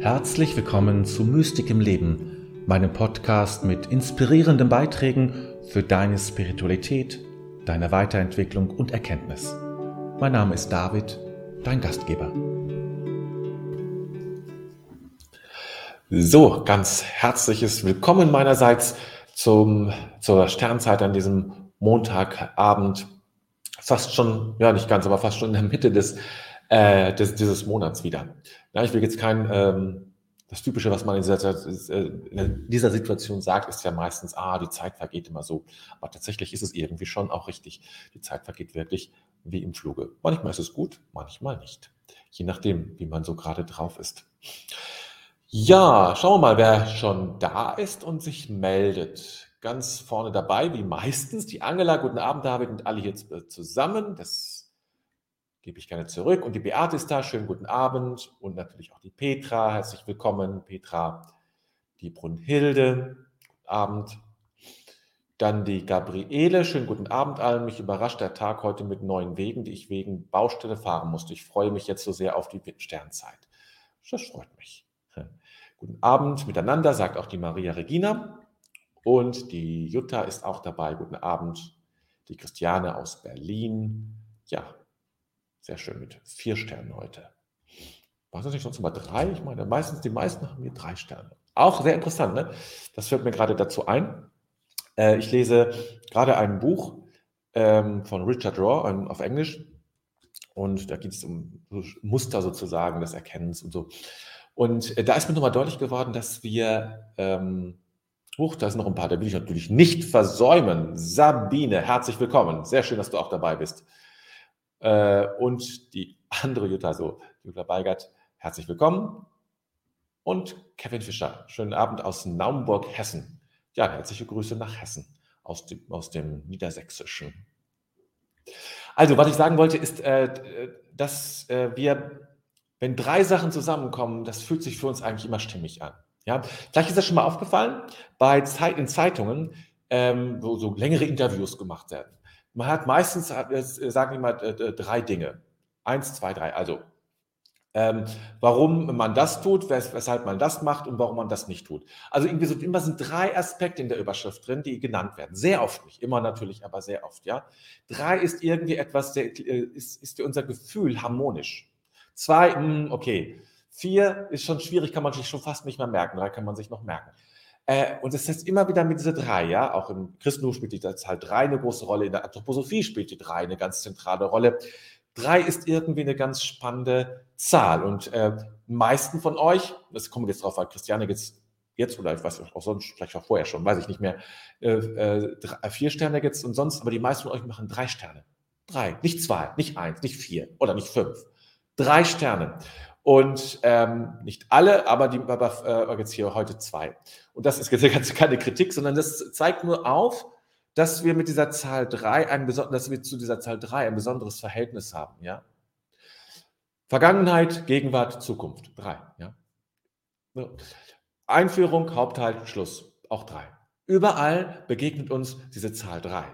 Herzlich willkommen zu Mystik im Leben, meinem Podcast mit inspirierenden Beiträgen für deine Spiritualität, deine Weiterentwicklung und Erkenntnis. Mein Name ist David, dein Gastgeber. So, ganz herzliches Willkommen meinerseits zum, zur Sternzeit an diesem Montagabend. Fast schon, ja nicht ganz, aber fast schon in der Mitte des, äh, des, dieses Monats wieder. Ja, ich will jetzt kein, ähm, das Typische, was man in dieser, äh, in dieser, Situation sagt, ist ja meistens, ah, die Zeit vergeht immer so. Aber tatsächlich ist es irgendwie schon auch richtig. Die Zeit vergeht wirklich wie im Fluge. Manchmal ist es gut, manchmal nicht. Je nachdem, wie man so gerade drauf ist. Ja, schauen wir mal, wer schon da ist und sich meldet. Ganz vorne dabei, wie meistens, die Angela. Guten Abend, David, und alle hier zusammen. Das gebe ich gerne zurück. Und die Beate ist da, schönen guten Abend. Und natürlich auch die Petra, herzlich willkommen. Petra, die Brunhilde, guten Abend. Dann die Gabriele, schönen guten Abend allen. Mich überrascht der Tag heute mit neuen Wegen, die ich wegen Baustelle fahren musste. Ich freue mich jetzt so sehr auf die Sternzeit. Das freut mich. Guten Abend miteinander, sagt auch die Maria Regina. Und die Jutta ist auch dabei. Guten Abend. Die Christiane aus Berlin. Ja, sehr schön mit vier Sternen heute. War das nicht sonst immer drei? Ich meine, meistens, die meisten haben hier drei Sterne. Auch sehr interessant, ne? Das fällt mir gerade dazu ein. Äh, ich lese gerade ein Buch ähm, von Richard Raw ähm, auf Englisch. Und da geht es um Muster sozusagen des Erkennens und so. Und äh, da ist mir nochmal deutlich geworden, dass wir, ähm, huch, da ist noch ein paar, da will ich natürlich nicht versäumen. Sabine, herzlich willkommen. Sehr schön, dass du auch dabei bist. Äh, und die andere Jutta, so Jutta Beigert, herzlich willkommen. Und Kevin Fischer, schönen Abend aus Naumburg, Hessen. Ja, herzliche Grüße nach Hessen, aus dem, aus dem Niedersächsischen. Also, was ich sagen wollte, ist, äh, dass äh, wir, wenn drei Sachen zusammenkommen, das fühlt sich für uns eigentlich immer stimmig an. Ja, vielleicht ist das schon mal aufgefallen, bei Zeit, in Zeitungen, ähm, wo so längere Interviews gemacht werden. Man hat meistens, äh, sagen wir mal, drei Dinge. Eins, zwei, drei. Also, ähm, warum man das tut, wes weshalb man das macht und warum man das nicht tut. Also irgendwie so immer sind drei Aspekte in der Überschrift drin, die genannt werden. Sehr oft, nicht immer natürlich, aber sehr oft, ja. Drei ist irgendwie etwas, der, äh, ist, ist unser Gefühl harmonisch. Zwei, mh, hm, okay. Vier ist schon schwierig, kann man sich schon fast nicht mehr merken. Drei kann man sich noch merken. Äh, und es ist immer wieder mit dieser drei, ja, auch im Christentum spielt die Zahl drei eine große Rolle, in der Anthroposophie spielt die drei eine ganz zentrale Rolle. Drei ist irgendwie eine ganz spannende Zahl und äh, meisten von euch, das kommt jetzt drauf an, Christiane jetzt, jetzt oder ich weiß auch sonst, vielleicht auch vorher schon, weiß ich nicht mehr, äh, äh, drei, vier Sterne jetzt und sonst, aber die meisten von euch machen drei Sterne. Drei, nicht zwei, nicht eins, nicht vier oder nicht fünf. Drei Sterne. Und ähm, nicht alle, aber, die, aber äh, jetzt hier heute zwei. Und das ist jetzt keine Kritik, sondern das zeigt nur auf, dass wir mit dieser Zahl 3 ein dass wir zu dieser Zahl 3 ein besonderes Verhältnis haben, ja. Vergangenheit, Gegenwart, Zukunft. Drei, ja. Einführung, Hauptteil, Schluss. Auch drei. Überall begegnet uns diese Zahl 3.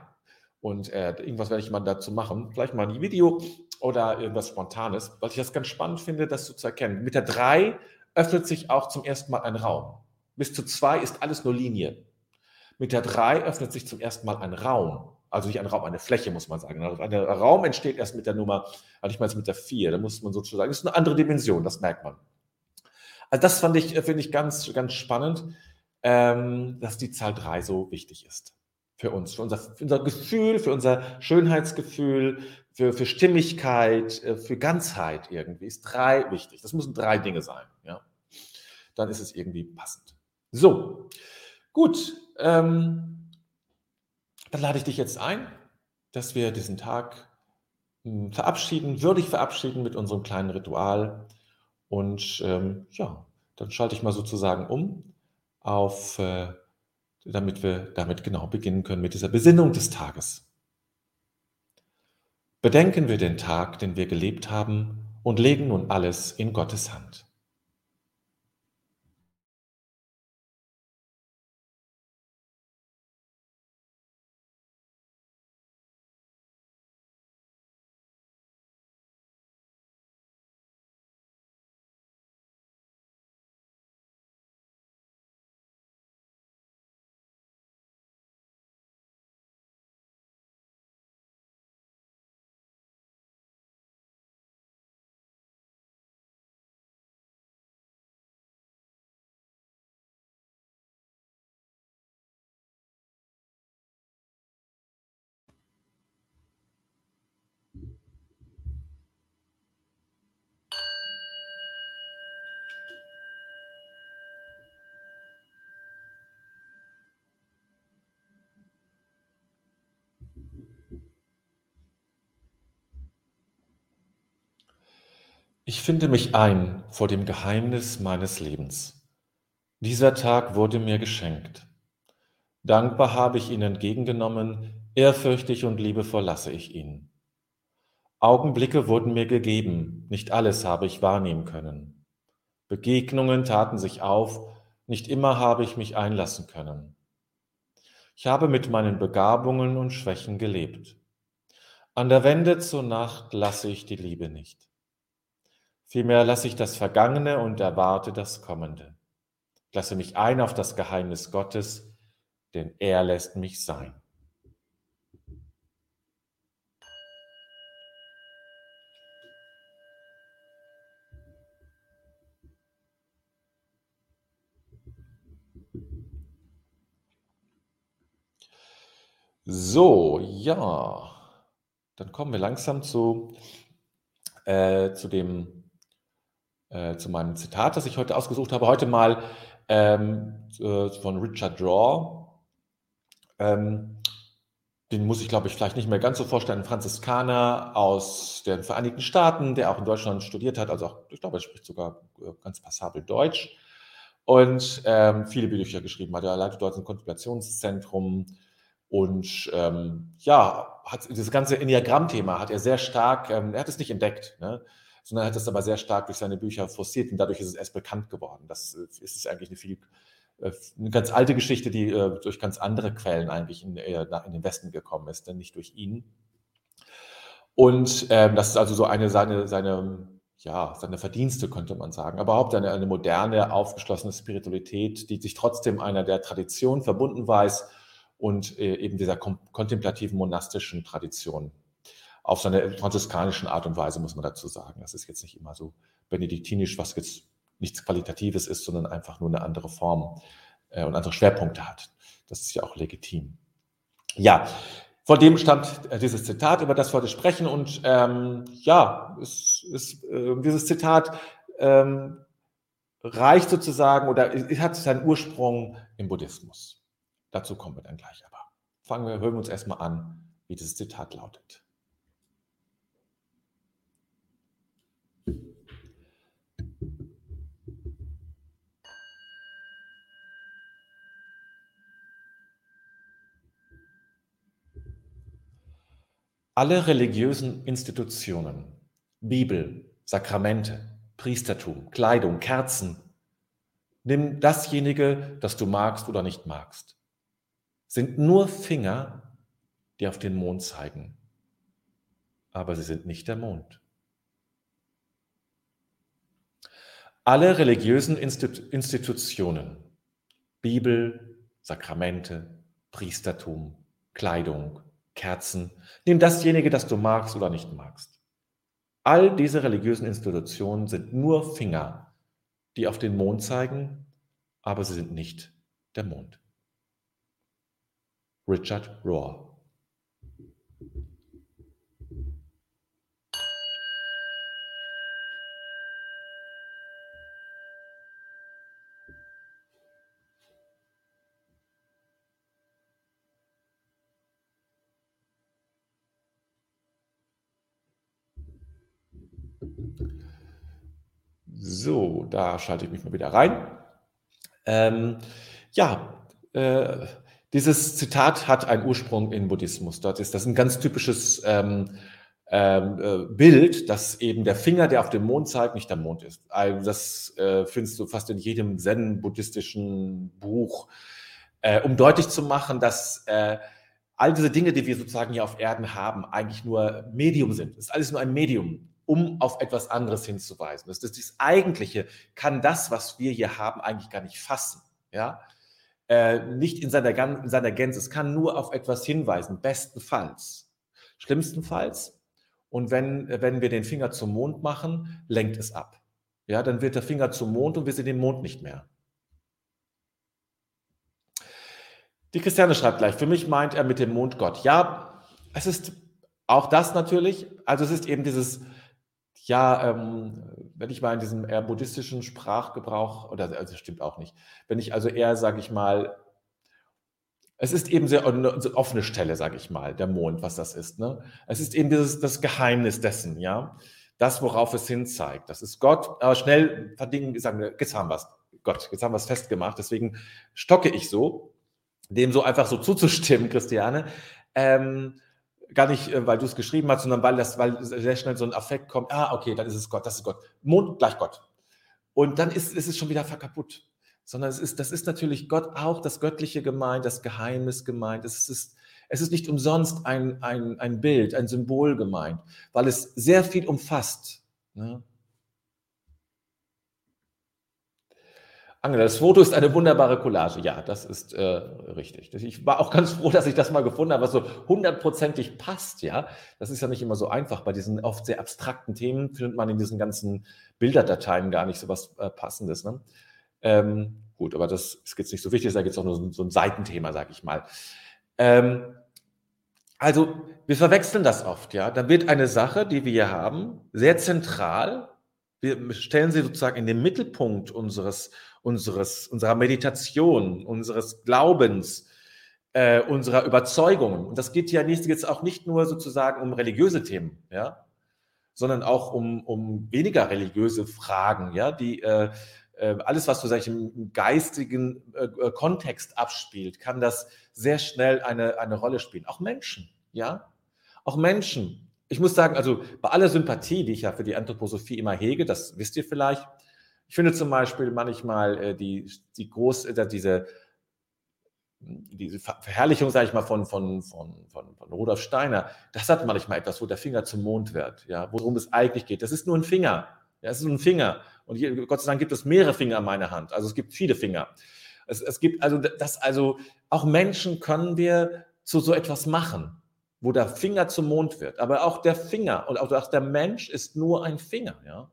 Und äh, irgendwas werde ich mal dazu machen. Vielleicht mal ein Video oder irgendwas Spontanes, weil ich das ganz spannend finde, das so zu erkennen. Mit der 3 öffnet sich auch zum ersten Mal ein Raum. Bis zu 2 ist alles nur Linie. Mit der 3 öffnet sich zum ersten Mal ein Raum. Also nicht ein Raum, eine Fläche, muss man sagen. Also ein Raum entsteht erst mit der Nummer, also ich meine mit der 4. Da muss man sozusagen, das ist eine andere Dimension, das merkt man. Also das fand ich, finde ich ganz, ganz spannend, ähm, dass die Zahl 3 so wichtig ist für uns, für unser, für unser Gefühl, für unser Schönheitsgefühl, für, für Stimmigkeit, äh, für Ganzheit irgendwie ist drei wichtig. Das müssen drei Dinge sein. Ja? Dann ist es irgendwie passend. So, gut. Ähm, dann lade ich dich jetzt ein, dass wir diesen Tag hm, verabschieden, würdig verabschieden mit unserem kleinen Ritual. Und ähm, ja, dann schalte ich mal sozusagen um auf äh, damit wir damit genau beginnen können mit dieser Besinnung des Tages. Bedenken wir den Tag, den wir gelebt haben, und legen nun alles in Gottes Hand. Ich finde mich ein vor dem Geheimnis meines Lebens. Dieser Tag wurde mir geschenkt. Dankbar habe ich ihn entgegengenommen, ehrfürchtig und liebevoll lasse ich ihn. Augenblicke wurden mir gegeben, nicht alles habe ich wahrnehmen können. Begegnungen taten sich auf, nicht immer habe ich mich einlassen können. Ich habe mit meinen Begabungen und Schwächen gelebt. An der Wende zur Nacht lasse ich die Liebe nicht. Vielmehr lasse ich das Vergangene und erwarte das Kommende. Ich lasse mich ein auf das Geheimnis Gottes, denn er lässt mich sein. So, ja, dann kommen wir langsam zu, äh, zu dem äh, zu meinem Zitat, das ich heute ausgesucht habe. Heute mal ähm, äh, von Richard Draw. Ähm, den muss ich, glaube ich, vielleicht nicht mehr ganz so vorstellen. Ein Franziskaner aus den Vereinigten Staaten, der auch in Deutschland studiert hat. Also auch, ich glaube, er spricht sogar äh, ganz passabel Deutsch. Und ähm, viele Bücher geschrieben hat. Er leitet dort ein Kontemplationszentrum. Und ähm, ja, hat dieses ganze Enneagramm-Thema hat er sehr stark, ähm, er hat es nicht entdeckt. Ne? sondern hat es aber sehr stark durch seine Bücher forciert und dadurch ist es erst bekannt geworden. Das äh, ist eigentlich eine viel äh, eine ganz alte Geschichte, die äh, durch ganz andere Quellen eigentlich in, in den Westen gekommen ist, denn nicht durch ihn. Und ähm, das ist also so eine seine, seine, ja, seine Verdienste, könnte man sagen. Aber überhaupt eine, eine moderne, aufgeschlossene Spiritualität, die sich trotzdem einer der Tradition verbunden weiß und äh, eben dieser kontemplativen monastischen Tradition auf seine franziskanischen Art und Weise, muss man dazu sagen. Das ist jetzt nicht immer so benediktinisch, was jetzt nichts Qualitatives ist, sondern einfach nur eine andere Form äh, und andere Schwerpunkte hat. Das ist ja auch legitim. Ja, von dem stammt äh, dieses Zitat, über das wir heute sprechen. Und ähm, ja, es, es, äh, dieses Zitat ähm, reicht sozusagen oder hat seinen Ursprung im Buddhismus. Dazu kommen wir dann gleich aber. Fangen wir, hören wir uns erstmal an, wie dieses Zitat lautet. Alle religiösen Institutionen, Bibel, Sakramente, Priestertum, Kleidung, Kerzen, nimm dasjenige, das du magst oder nicht magst, sind nur Finger, die auf den Mond zeigen. Aber sie sind nicht der Mond. Alle religiösen Institutionen, Bibel, Sakramente, Priestertum, Kleidung, Kerzen, nimm dasjenige, das du magst oder nicht magst. All diese religiösen Institutionen sind nur Finger, die auf den Mond zeigen, aber sie sind nicht der Mond. Richard Rohr So, da schalte ich mich mal wieder rein. Ähm, ja, äh, dieses Zitat hat einen Ursprung im Buddhismus. Dort ist das ein ganz typisches ähm, ähm, äh, Bild, dass eben der Finger, der auf den Mond zeigt, nicht der Mond ist. Also das äh, findest du fast in jedem Zen-buddhistischen Buch, äh, um deutlich zu machen, dass äh, all diese Dinge, die wir sozusagen hier auf Erden haben, eigentlich nur Medium sind. Es ist alles nur ein Medium um auf etwas anderes hinzuweisen. Das, ist das Eigentliche kann das, was wir hier haben, eigentlich gar nicht fassen. Ja? Äh, nicht in seiner, in seiner Gänze. Es kann nur auf etwas hinweisen, bestenfalls. Schlimmstenfalls. Und wenn, wenn wir den Finger zum Mond machen, lenkt es ab. Ja, dann wird der Finger zum Mond und wir sehen den Mond nicht mehr. Die Christiane schreibt gleich, für mich meint er mit dem Mond Gott. Ja, es ist auch das natürlich. Also es ist eben dieses, ja, ähm, wenn ich mal in diesem eher buddhistischen Sprachgebrauch, oder also das stimmt auch nicht, wenn ich also eher, sage ich mal, es ist eben sehr eine offene Stelle, sage ich mal, der Mond, was das ist. Ne? Es ist eben dieses, das Geheimnis dessen, ja. Das, worauf es hin zeigt. Das ist Gott. Aber schnell verdingen, sagen wir, jetzt haben wir es. Gott, jetzt haben wir es festgemacht. Deswegen stocke ich so, dem so einfach so zuzustimmen, Christiane. Ähm, gar nicht, äh, weil du es geschrieben hast, sondern weil das, weil sehr schnell so ein Affekt kommt. Ah, okay, dann ist es Gott, das ist Gott. Mond gleich Gott. Und dann ist, ist es schon wieder kaputt. Sondern es ist, das ist natürlich Gott auch das Göttliche gemeint, das Geheimnis gemeint. Es ist, es ist nicht umsonst ein, ein, ein Bild, ein Symbol gemeint, weil es sehr viel umfasst. Ne? Angela, das Foto ist eine wunderbare Collage. Ja, das ist äh, richtig. Ich war auch ganz froh, dass ich das mal gefunden habe, was so hundertprozentig passt. Ja, das ist ja nicht immer so einfach. Bei diesen oft sehr abstrakten Themen findet man in diesen ganzen Bilderdateien gar nicht so was äh, Passendes. Ne? Ähm, gut, aber das ist jetzt nicht so wichtig. Da gibt es auch nur so, so, ein Seitenthema, sage ich mal. Ähm, also wir verwechseln das oft. Ja, da wird eine Sache, die wir hier haben, sehr zentral. Wir stellen sie sozusagen in den Mittelpunkt unseres unseres, unserer Meditation, unseres Glaubens, äh, unserer Überzeugungen. Und das geht ja nicht, jetzt auch nicht nur sozusagen um religiöse Themen, ja, sondern auch um, um weniger religiöse Fragen, ja, die äh, äh alles, was so sag ich, im geistigen äh, äh, Kontext abspielt, kann das sehr schnell eine, eine Rolle spielen. Auch Menschen, ja, auch Menschen. Ich muss sagen, also bei aller Sympathie, die ich ja für die Anthroposophie immer hege, das wisst ihr vielleicht, ich finde zum Beispiel manchmal äh, die, die groß, äh, diese, diese Verherrlichung, sage ich mal, von, von, von, von, von Rudolf Steiner, das hat manchmal etwas, wo der Finger zum Mond wird, ja, worum es eigentlich geht. Das ist nur ein Finger. Ja, es ist nur ein Finger. Und hier, Gott sei Dank gibt es mehrere Finger in meiner Hand. Also es gibt viele Finger. Es, es gibt also das, also auch Menschen können wir zu so etwas machen, wo der Finger zum Mond wird. Aber auch der Finger und auch der Mensch ist nur ein Finger, ja.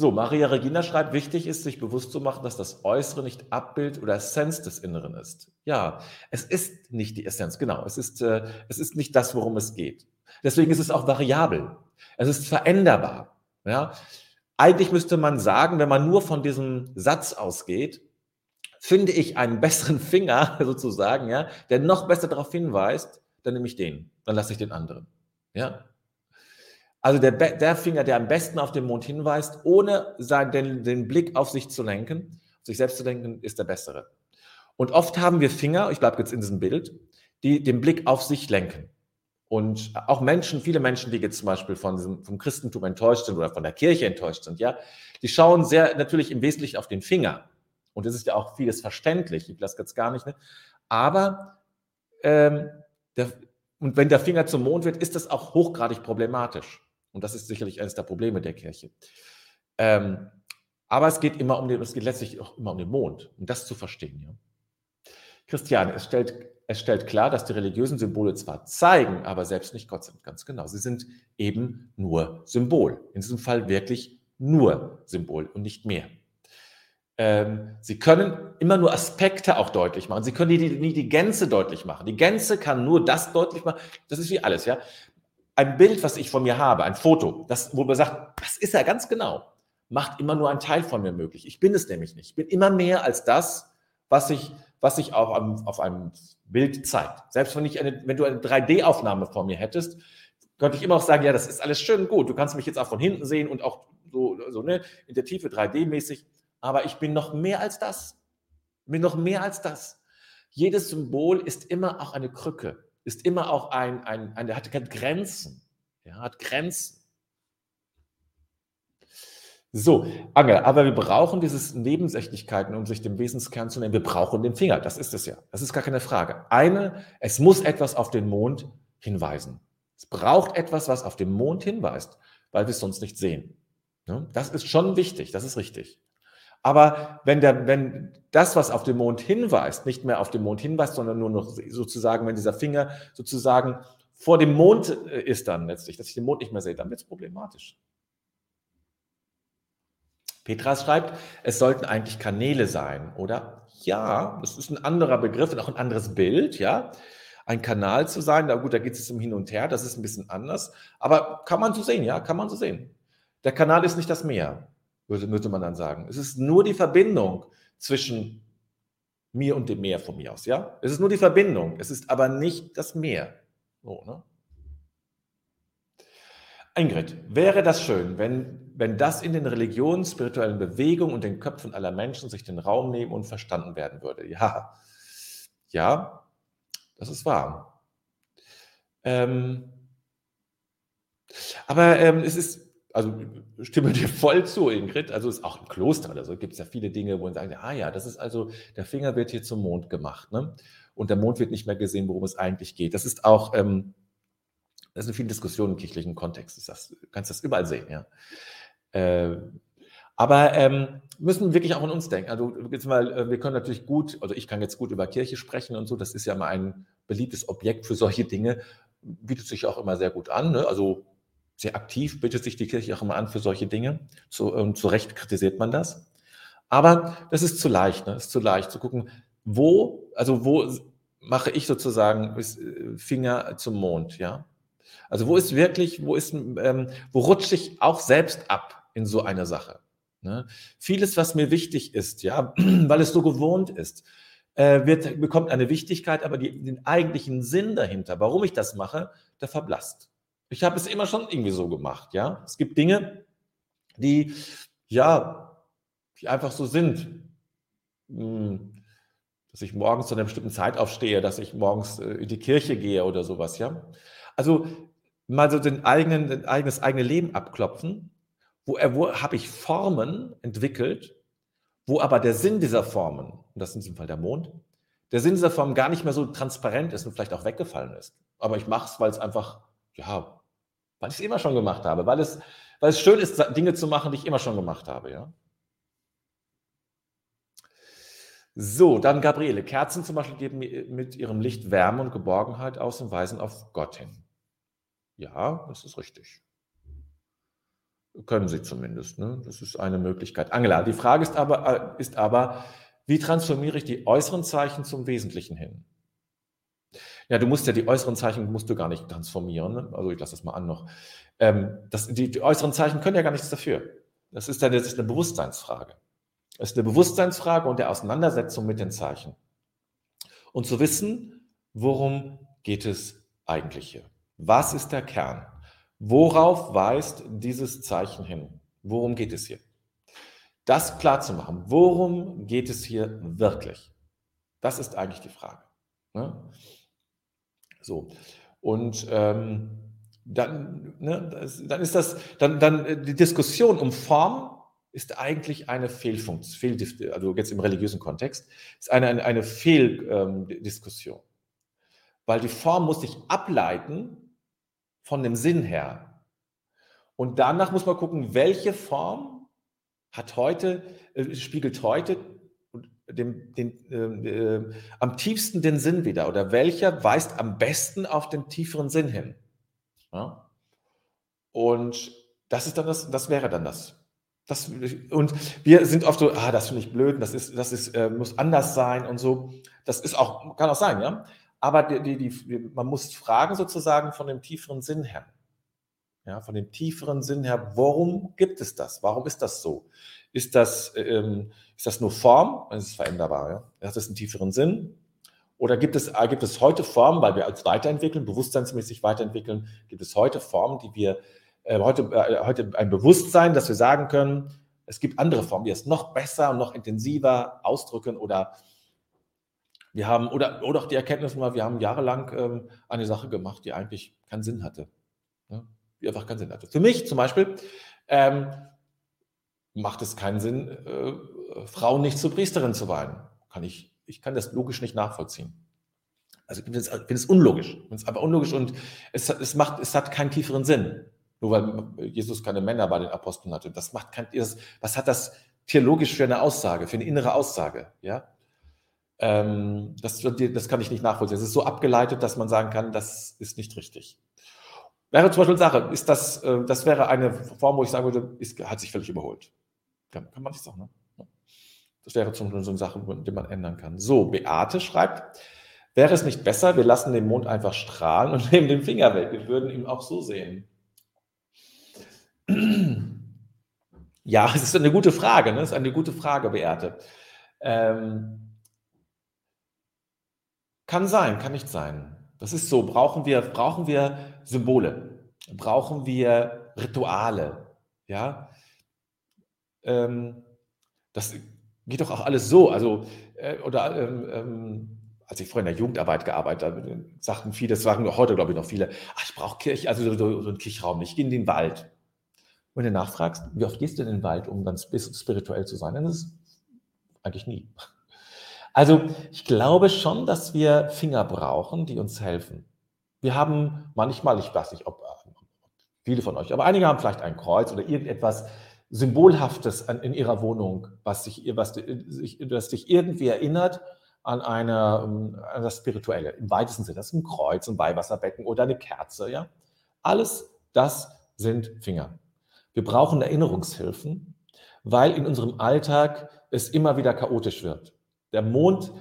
So, Maria Regina schreibt, wichtig ist, sich bewusst zu machen, dass das Äußere nicht Abbild oder Essenz des Inneren ist. Ja, es ist nicht die Essenz, genau. Es ist, äh, es ist nicht das, worum es geht. Deswegen ist es auch variabel. Es ist veränderbar. Ja? Eigentlich müsste man sagen, wenn man nur von diesem Satz ausgeht, finde ich einen besseren Finger sozusagen, ja, der noch besser darauf hinweist, dann nehme ich den, dann lasse ich den anderen. Ja, also der, der Finger, der am besten auf den Mond hinweist, ohne sein, den, den Blick auf sich zu lenken, sich selbst zu lenken, ist der bessere. Und oft haben wir Finger, ich bleibe jetzt in diesem Bild, die den Blick auf sich lenken. Und auch Menschen, viele Menschen, die jetzt zum Beispiel von diesem, vom Christentum enttäuscht sind oder von der Kirche enttäuscht sind, ja, die schauen sehr natürlich im Wesentlichen auf den Finger. Und das ist ja auch vieles verständlich, ich das jetzt gar nicht. Ne? Aber ähm, der, und wenn der Finger zum Mond wird, ist das auch hochgradig problematisch. Und das ist sicherlich eines der Probleme der Kirche. Ähm, aber es geht immer um den, es geht letztlich auch immer um den Mond, um das zu verstehen. Ja. Christiane, es stellt, es stellt klar, dass die religiösen Symbole zwar zeigen, aber selbst nicht Gott sind. Ganz genau. Sie sind eben nur Symbol. In diesem Fall wirklich nur Symbol und nicht mehr. Ähm, sie können immer nur Aspekte auch deutlich machen. Sie können nie die, die Gänze deutlich machen. Die Gänze kann nur das deutlich machen. Das ist wie alles, ja ein Bild, was ich von mir habe, ein Foto, das, wo man sagt, das ist er ganz genau, macht immer nur einen Teil von mir möglich. Ich bin es nämlich nicht. Ich bin immer mehr als das, was sich was sich auf einem, auf einem Bild zeigt. Selbst wenn, ich eine, wenn du eine 3D-Aufnahme von mir hättest, könnte ich immer auch sagen, ja, das ist alles schön gut. Du kannst mich jetzt auch von hinten sehen und auch so, so ne, in der Tiefe 3D-mäßig. Aber ich bin noch mehr als das. Ich bin noch mehr als das. Jedes Symbol ist immer auch eine Krücke ist immer auch ein, ein, ein der hat Grenzen. Ja, hat Grenzen. So, Angel, aber wir brauchen dieses Nebensächlichkeiten, um sich dem Wesenskern zu nennen. Wir brauchen den Finger, das ist es ja. Das ist gar keine Frage. Eine, es muss etwas auf den Mond hinweisen. Es braucht etwas, was auf den Mond hinweist, weil wir es sonst nicht sehen. Das ist schon wichtig, das ist richtig. Aber wenn, der, wenn das, was auf den Mond hinweist, nicht mehr auf den Mond hinweist, sondern nur noch sozusagen, wenn dieser Finger sozusagen vor dem Mond äh, ist dann letztlich, dass ich den Mond nicht mehr sehe, dann wird es problematisch. Petras schreibt, es sollten eigentlich Kanäle sein, oder? Ja, das ist ein anderer Begriff und auch ein anderes Bild, ja. Ein Kanal zu sein, na gut, da geht es um Hin und Her, das ist ein bisschen anders. Aber kann man so sehen, ja, kann man so sehen. Der Kanal ist nicht das Meer würde, würde man dann sagen. Es ist nur die Verbindung zwischen mir und dem Meer von mir aus, ja? Es ist nur die Verbindung, es ist aber nicht das Meer. So, ne? Ingrid, wäre das schön, wenn, wenn das in den Religionen, spirituellen Bewegungen und den Köpfen aller Menschen sich den Raum nehmen und verstanden werden würde? Ja, ja, das ist wahr. Ähm, aber ähm, es ist, also stimme dir voll zu, Ingrid. Also ist auch im Kloster oder so gibt es ja viele Dinge, wo man sagt, ah ja, das ist also, der Finger wird hier zum Mond gemacht, ne? Und der Mond wird nicht mehr gesehen, worum es eigentlich geht. Das ist auch, ähm, das ist eine viele Diskussionen im kirchlichen Kontext. Das, du kannst das überall sehen, ja. Äh, aber ähm, müssen wirklich auch an uns denken. Also jetzt mal, äh, wir können natürlich gut, also ich kann jetzt gut über Kirche sprechen und so. Das ist ja mal ein beliebtes Objekt für solche Dinge. Bietet sich auch immer sehr gut an. Ne? Also sehr aktiv bietet sich die Kirche auch immer an für solche Dinge. Zu, und zu Recht kritisiert man das. Aber das ist zu leicht. Ne? ist zu leicht zu gucken, wo, also wo mache ich sozusagen äh, Finger zum Mond, ja? Also wo ist wirklich, wo ist, ähm, wo rutsche ich auch selbst ab in so eine Sache? Ne? Vieles, was mir wichtig ist, ja, weil es so gewohnt ist, äh, wird, bekommt eine Wichtigkeit, aber die, den eigentlichen Sinn dahinter, warum ich das mache, der verblasst. Ich habe es immer schon irgendwie so gemacht, ja. Es gibt Dinge, die, ja, die einfach so sind. Hm, dass ich morgens zu einer bestimmten Zeit aufstehe, dass ich morgens äh, in die Kirche gehe oder sowas, ja. Also mal so den eigenen, den eigenes eigene Leben abklopfen wo, wo habe ich Formen entwickelt, wo aber der Sinn dieser Formen, und das ist in diesem Fall der Mond, der Sinn dieser Formen gar nicht mehr so transparent ist und vielleicht auch weggefallen ist. Aber ich mache es, weil es einfach, ja, weil ich es immer schon gemacht habe, weil es, weil es schön ist, Dinge zu machen, die ich immer schon gemacht habe, ja. So, dann Gabriele. Kerzen zum Beispiel geben mit ihrem Licht Wärme und Geborgenheit aus und weisen auf Gott hin. Ja, das ist richtig. Können sie zumindest. Ne? Das ist eine Möglichkeit. Angela, die Frage ist aber, äh, ist aber, wie transformiere ich die äußeren Zeichen zum Wesentlichen hin? Ja, du musst ja die äußeren Zeichen musst du gar nicht transformieren. Ne? Also ich lasse das mal an noch. Ähm, das, die, die, äußeren Zeichen können ja gar nichts dafür. Das ist, eine, das ist eine Bewusstseinsfrage. Es ist eine Bewusstseinsfrage und der Auseinandersetzung mit den Zeichen. Und zu wissen, worum geht es eigentlich hier? Was ist der Kern? Worauf weist dieses Zeichen hin? Worum geht es hier? Das klar zu machen. Worum geht es hier wirklich? Das ist eigentlich die Frage. Ne? So. Und ähm, dann, ne, das, dann ist das, dann, dann äh, die Diskussion um Form ist eigentlich eine Fehlfunktion, Fehl, also jetzt im religiösen Kontext, ist eine, eine, eine Fehldiskussion. Weil die Form muss sich ableiten von dem Sinn her. Und danach muss man gucken, welche Form hat heute, äh, spiegelt heute dem, den, äh, am tiefsten den Sinn wieder oder welcher weist am besten auf den tieferen Sinn hin. Ja? Und das ist dann das, das wäre dann das. das. Und wir sind oft so, ah, das finde ich blöd, das ist, das ist, äh, muss anders sein und so. Das ist auch, kann auch sein, ja. Aber die, die, die, man muss fragen sozusagen von dem tieferen Sinn her. Ja, von dem tieferen Sinn her, warum gibt es das? Warum ist das so? Ist das, ähm, ist das nur Form? Es ist veränderbar. Ja? Hat das einen tieferen Sinn? Oder gibt es, äh, gibt es heute Formen, weil wir als weiterentwickeln, bewusstseinsmäßig weiterentwickeln, gibt es heute Formen, die wir äh, heute, äh, heute ein Bewusstsein, dass wir sagen können, es gibt andere Formen, die es noch besser, noch intensiver ausdrücken oder wir haben, oder, oder auch die Erkenntnis wir haben jahrelang ähm, eine Sache gemacht, die eigentlich keinen Sinn hatte. Einfach keinen Sinn hatte. Für mich zum Beispiel ähm, macht es keinen Sinn, äh, Frauen nicht zur Priesterin zu weihen. Kann ich, ich kann das logisch nicht nachvollziehen. Also ich finde es, unlogisch. Ich finde es einfach unlogisch und es, es, macht, es hat keinen tieferen Sinn. Nur weil Jesus keine Männer bei den Aposteln hatte. Das macht kein, was hat das theologisch für eine Aussage, für eine innere Aussage? Ja? Ähm, das, das kann ich nicht nachvollziehen. Es ist so abgeleitet, dass man sagen kann, das ist nicht richtig. Wäre zum Beispiel Sache, ist das, äh, das wäre eine Form, wo ich sagen würde, ist, hat sich völlig überholt. Kann, kann man nicht sagen, ne? Das wäre zum Beispiel so eine Sache, die man ändern kann. So, Beate schreibt, wäre es nicht besser, wir lassen den Mond einfach strahlen und nehmen den Finger weg. Wir würden ihn auch so sehen. Ja, es ist eine gute Frage, ne? Es ist eine gute Frage, Beate. Ähm, kann sein, kann nicht sein. Das ist so. Brauchen wir, brauchen wir Symbole? Brauchen wir Rituale, ja. Ähm, das geht doch auch alles so. Also, äh, oder ähm, ähm, als ich vorhin in der Jugendarbeit gearbeitet habe, sagten viele, das sagen heute, glaube ich, noch viele, ach, ich brauche Kirche, also so, so einen Kirchraum ich gehe in den Wald. Wenn du nachfragst, wie oft gehst du in den Wald, um dann spirituell zu sein, dann ist es eigentlich nie. Also ich glaube schon, dass wir Finger brauchen, die uns helfen. Wir haben manchmal, ich weiß nicht, ob viele von euch, aber einige haben vielleicht ein Kreuz oder irgendetwas Symbolhaftes in ihrer Wohnung, was sich, was, das dich irgendwie erinnert an, eine, ähm, an das Spirituelle, im weitesten Sinne. Das ist ein Kreuz, ein Weihwasserbecken oder eine Kerze. Ja? Alles das sind Finger. Wir brauchen Erinnerungshilfen, weil in unserem Alltag es immer wieder chaotisch wird. Der Mond,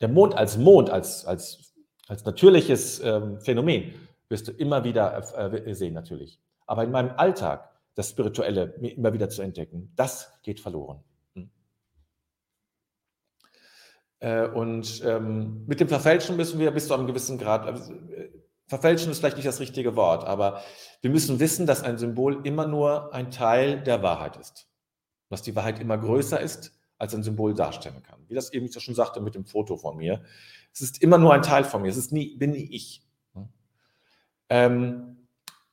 der Mond als Mond, als, als, als natürliches ähm, Phänomen, wirst du immer wieder äh, sehen, natürlich. Aber in meinem Alltag, das Spirituelle immer wieder zu entdecken, das geht verloren. Äh, und ähm, mit dem Verfälschen müssen wir bis zu einem gewissen Grad, äh, verfälschen ist vielleicht nicht das richtige Wort, aber wir müssen wissen, dass ein Symbol immer nur ein Teil der Wahrheit ist. Dass die Wahrheit immer größer ist, als ein Symbol darstellen kann. Wie das eben schon sagte mit dem Foto von mir. Es ist immer nur ein Teil von mir. Es ist nie, bin nie ich. Ähm,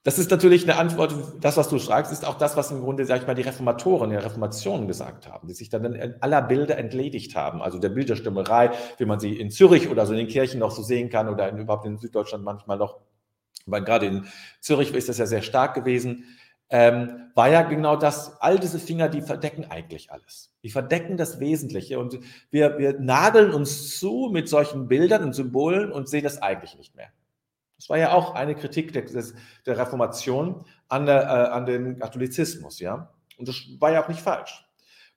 das ist natürlich eine Antwort, das, was du schreibst, ist auch das, was im Grunde, sag ich mal, die Reformatoren der Reformation gesagt haben, die sich dann in aller Bilder entledigt haben. Also der Bilderstimmerei, wie man sie in Zürich oder so in den Kirchen noch so sehen kann oder in, überhaupt in Süddeutschland manchmal noch, weil gerade in Zürich ist das ja sehr stark gewesen, ähm, war ja genau das, all diese Finger, die verdecken eigentlich alles. Die verdecken das Wesentliche und wir, wir nageln uns zu mit solchen Bildern und Symbolen und sehen das eigentlich nicht mehr. Das war ja auch eine Kritik der, der Reformation an, der, äh, an den Katholizismus, ja. Und das war ja auch nicht falsch.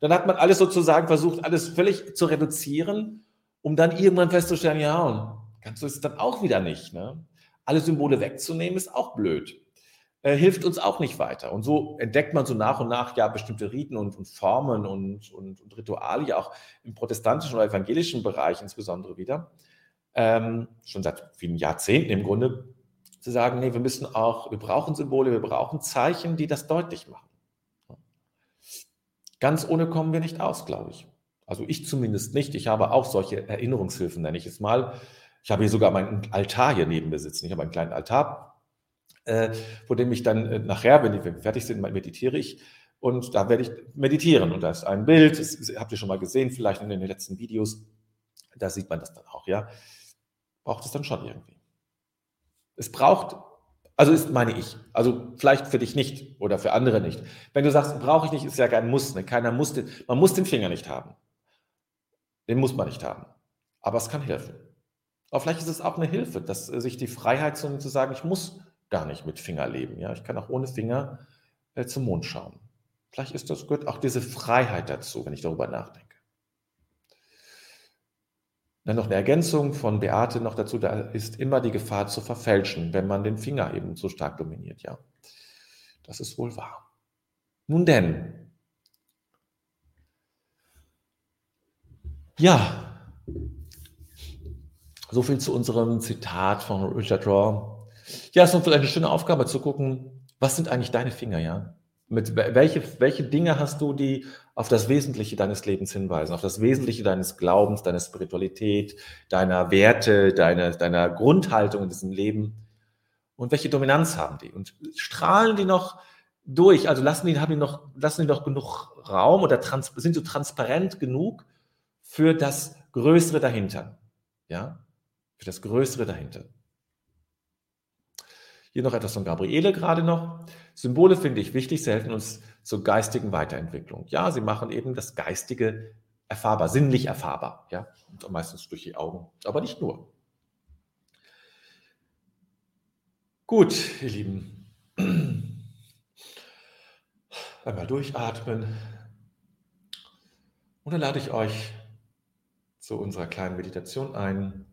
Dann hat man alles sozusagen versucht, alles völlig zu reduzieren, um dann irgendwann festzustellen, ja, so ist es dann auch wieder nicht. Ne? Alle Symbole wegzunehmen, ist auch blöd. Äh, hilft uns auch nicht weiter. Und so entdeckt man so nach und nach ja bestimmte Riten und, und Formen und, und, und Rituale, ja auch im protestantischen oder evangelischen Bereich insbesondere wieder, ähm, schon seit vielen Jahrzehnten im Grunde, zu sagen, nee, wir müssen auch, wir brauchen Symbole, wir brauchen Zeichen, die das deutlich machen. Ganz ohne kommen wir nicht aus, glaube ich. Also ich zumindest nicht. Ich habe auch solche Erinnerungshilfen, nenne ich es mal. Ich habe hier sogar meinen Altar hier neben mir sitzen. Ich habe einen kleinen Altar, äh, vor dem ich dann äh, nachher, wenn wir fertig sind, meditiere ich. Und da werde ich meditieren. Und da ist ein Bild, das habt ihr schon mal gesehen, vielleicht in den letzten Videos. Da sieht man das dann auch, ja braucht es dann schon irgendwie. Es braucht, also ist meine ich, also vielleicht für dich nicht oder für andere nicht. Wenn du sagst, brauche ich nicht, ist ja kein Muss. Ne? Keiner muss den, man muss den Finger nicht haben. Den muss man nicht haben. Aber es kann helfen. Aber vielleicht ist es auch eine Hilfe, dass äh, sich die Freiheit zu, zu sagen, ich muss gar nicht mit Finger leben. Ja? Ich kann auch ohne Finger äh, zum Mond schauen. Vielleicht ist das, gehört auch diese Freiheit dazu, wenn ich darüber nachdenke. Dann noch eine Ergänzung von Beate noch dazu, da ist immer die Gefahr zu verfälschen, wenn man den Finger eben so stark dominiert, ja. Das ist wohl wahr. Nun denn, ja, so viel zu unserem Zitat von Richard Raw. Ja, es ist vielleicht eine schöne Aufgabe zu gucken, was sind eigentlich deine Finger, ja? Mit welche, welche Dinge hast du, die auf das Wesentliche deines Lebens hinweisen, auf das Wesentliche deines Glaubens, deiner Spiritualität, deiner Werte, deiner, deiner Grundhaltung in diesem Leben? Und welche Dominanz haben die? Und strahlen die noch durch? Also lassen die, haben die noch, lassen die noch genug Raum oder trans, sind so transparent genug für das Größere dahinter? Ja? Für das Größere dahinter. Hier noch etwas von Gabriele gerade noch. Symbole finde ich wichtig, sie helfen uns zur geistigen Weiterentwicklung. Ja, sie machen eben das Geistige erfahrbar, sinnlich erfahrbar. Ja, und meistens durch die Augen, aber nicht nur. Gut, ihr Lieben. Einmal durchatmen. Und dann lade ich euch zu unserer kleinen Meditation ein,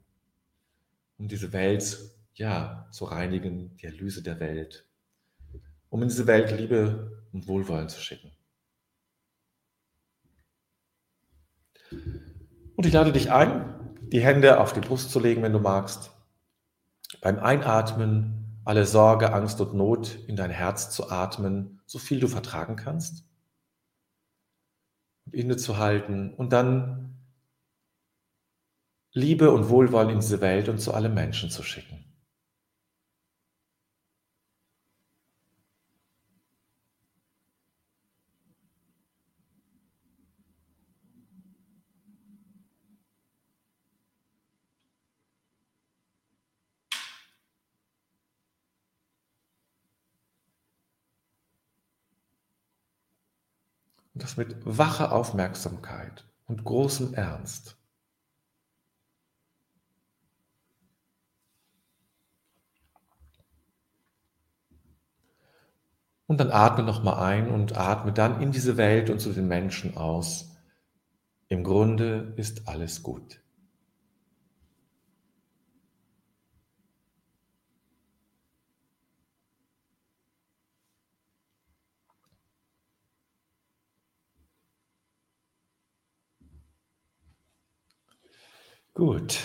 um diese Welt ja, zu reinigen, die Erlöse der Welt, um in diese Welt Liebe und Wohlwollen zu schicken. Und ich lade dich ein, die Hände auf die Brust zu legen, wenn du magst. Beim Einatmen alle Sorge, Angst und Not in dein Herz zu atmen, so viel du vertragen kannst. Innezuhalten und dann Liebe und Wohlwollen in diese Welt und zu allen Menschen zu schicken. Das mit wacher Aufmerksamkeit und großem Ernst. Und dann atme nochmal ein und atme dann in diese Welt und zu den Menschen aus. Im Grunde ist alles gut. Gut.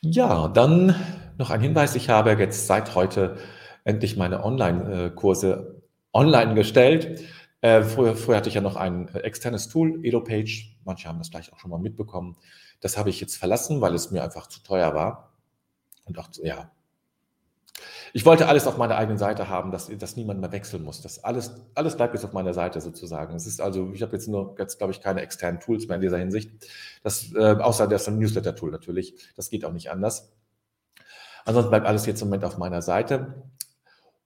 Ja, dann noch ein Hinweis. Ich habe jetzt seit heute endlich meine Online-Kurse online gestellt. Äh, früher, früher hatte ich ja noch ein externes Tool, EloPage. Manche haben das vielleicht auch schon mal mitbekommen. Das habe ich jetzt verlassen, weil es mir einfach zu teuer war. Und auch, ja, ich wollte alles auf meiner eigenen Seite haben, dass, dass niemand mehr wechseln muss. Das alles, alles bleibt jetzt auf meiner Seite sozusagen. Es ist also, ich habe jetzt nur, jetzt glaube ich, keine externen Tools mehr in dieser Hinsicht. Das, äh, außer das Newsletter-Tool natürlich. Das geht auch nicht anders. Ansonsten bleibt alles jetzt im Moment auf meiner Seite.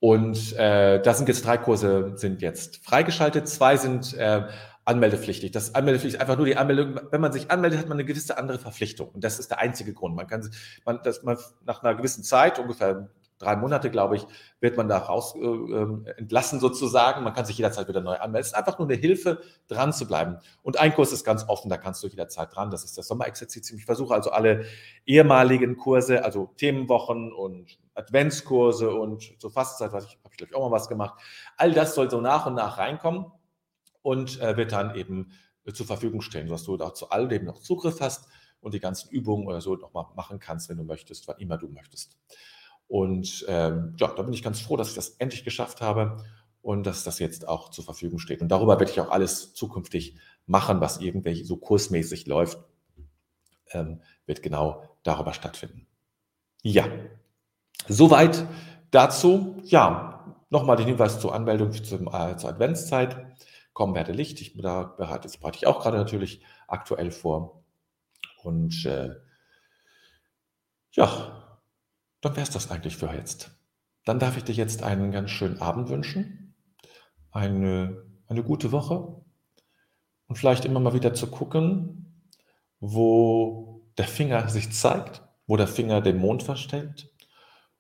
Und äh, da sind jetzt drei Kurse sind jetzt freigeschaltet, zwei sind äh, anmeldepflichtig. Das Anmeldepflicht ist einfach nur die Anmeldung. Wenn man sich anmeldet, hat man eine gewisse andere Verpflichtung. Und das ist der einzige Grund. Man kann, man, dass man nach einer gewissen Zeit, ungefähr drei Monate, glaube ich, wird man da raus äh, ähm, entlassen sozusagen. Man kann sich jederzeit wieder neu anmelden. Es ist einfach nur eine Hilfe, dran zu bleiben. Und ein Kurs ist ganz offen, da kannst du jederzeit dran. Das ist das Sommerexerzitium. Ich versuche also alle ehemaligen Kurse, also Themenwochen und Adventskurse und zur Fastenzeit, was ich, habe ich glaube ich auch mal was gemacht. All das soll so nach und nach reinkommen und äh, wird dann eben äh, zur Verfügung stehen, sodass du da zu all dem noch Zugriff hast und die ganzen Übungen oder so nochmal machen kannst, wenn du möchtest, wann immer du möchtest. Und ähm, ja, da bin ich ganz froh, dass ich das endlich geschafft habe und dass das jetzt auch zur Verfügung steht. Und darüber werde ich auch alles zukünftig machen, was irgendwelche so kursmäßig läuft, ähm, wird genau darüber stattfinden. Ja, soweit dazu. Ja, nochmal den Hinweis zur Anmeldung zum, äh, zur Adventszeit. Komm, werde Licht. Ich, da bereite, bereite ich auch gerade natürlich aktuell vor. Und äh, ja, dann wäre es das eigentlich für jetzt. Dann darf ich dir jetzt einen ganz schönen Abend wünschen, eine, eine gute Woche und vielleicht immer mal wieder zu gucken, wo der Finger sich zeigt, wo der Finger den Mond verstellt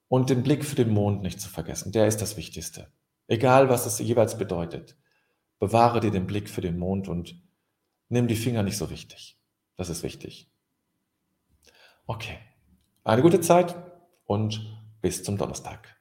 und den Blick für den Mond nicht zu vergessen. Der ist das Wichtigste. Egal, was es jeweils bedeutet. Bewahre dir den Blick für den Mond und nimm die Finger nicht so wichtig. Das ist wichtig. Okay. Eine gute Zeit und bis zum Donnerstag.